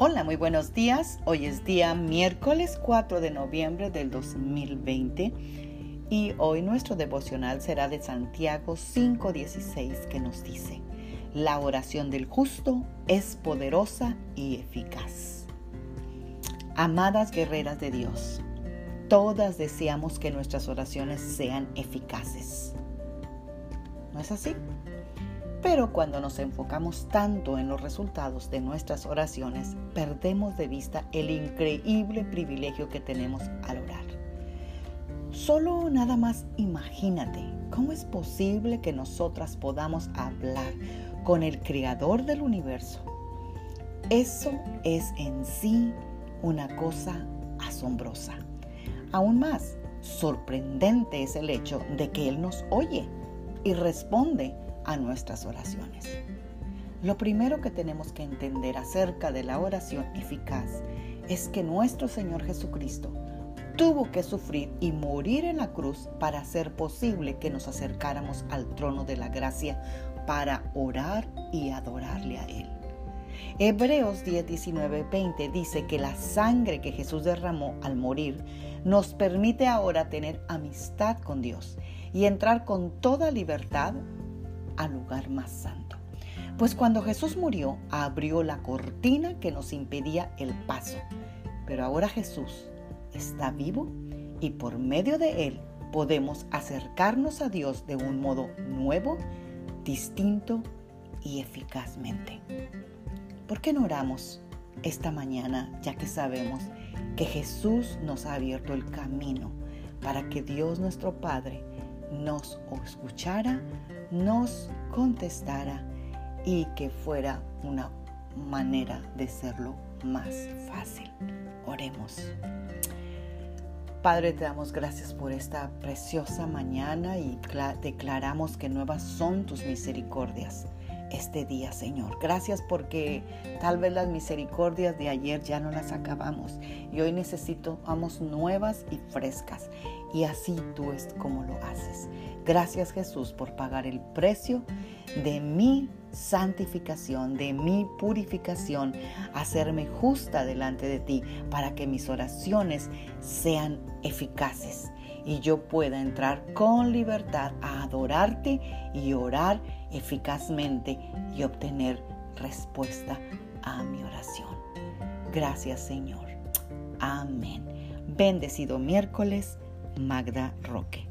Hola, muy buenos días. Hoy es día miércoles 4 de noviembre del 2020 y hoy nuestro devocional será de Santiago 5:16 que nos dice, la oración del justo es poderosa y eficaz. Amadas guerreras de Dios, todas deseamos que nuestras oraciones sean eficaces. ¿No es así? Pero cuando nos enfocamos tanto en los resultados de nuestras oraciones, perdemos de vista el increíble privilegio que tenemos al orar. Solo nada más imagínate cómo es posible que nosotras podamos hablar con el creador del universo. Eso es en sí una cosa asombrosa. Aún más, sorprendente es el hecho de que Él nos oye y responde a nuestras oraciones. Lo primero que tenemos que entender acerca de la oración eficaz es que nuestro Señor Jesucristo tuvo que sufrir y morir en la cruz para hacer posible que nos acercáramos al trono de la gracia para orar y adorarle a Él. Hebreos 10, 19, 20 dice que la sangre que Jesús derramó al morir nos permite ahora tener amistad con Dios y entrar con toda libertad al lugar más santo. Pues cuando Jesús murió, abrió la cortina que nos impedía el paso. Pero ahora Jesús está vivo y por medio de él podemos acercarnos a Dios de un modo nuevo, distinto y eficazmente. ¿Por qué no oramos esta mañana ya que sabemos que Jesús nos ha abierto el camino para que Dios nuestro Padre nos escuchara, nos contestara y que fuera una manera de serlo más fácil. Oremos. Padre, te damos gracias por esta preciosa mañana y declaramos que nuevas son tus misericordias este día, Señor. Gracias porque tal vez las misericordias de ayer ya no las acabamos y hoy necesitamos nuevas y frescas. Y así tú es como lo haces. Gracias Jesús por pagar el precio de mi santificación, de mi purificación, hacerme justa delante de ti para que mis oraciones sean eficaces y yo pueda entrar con libertad a adorarte y orar eficazmente y obtener respuesta a mi oración. Gracias Señor. Amén. Bendecido miércoles, Magda Roque.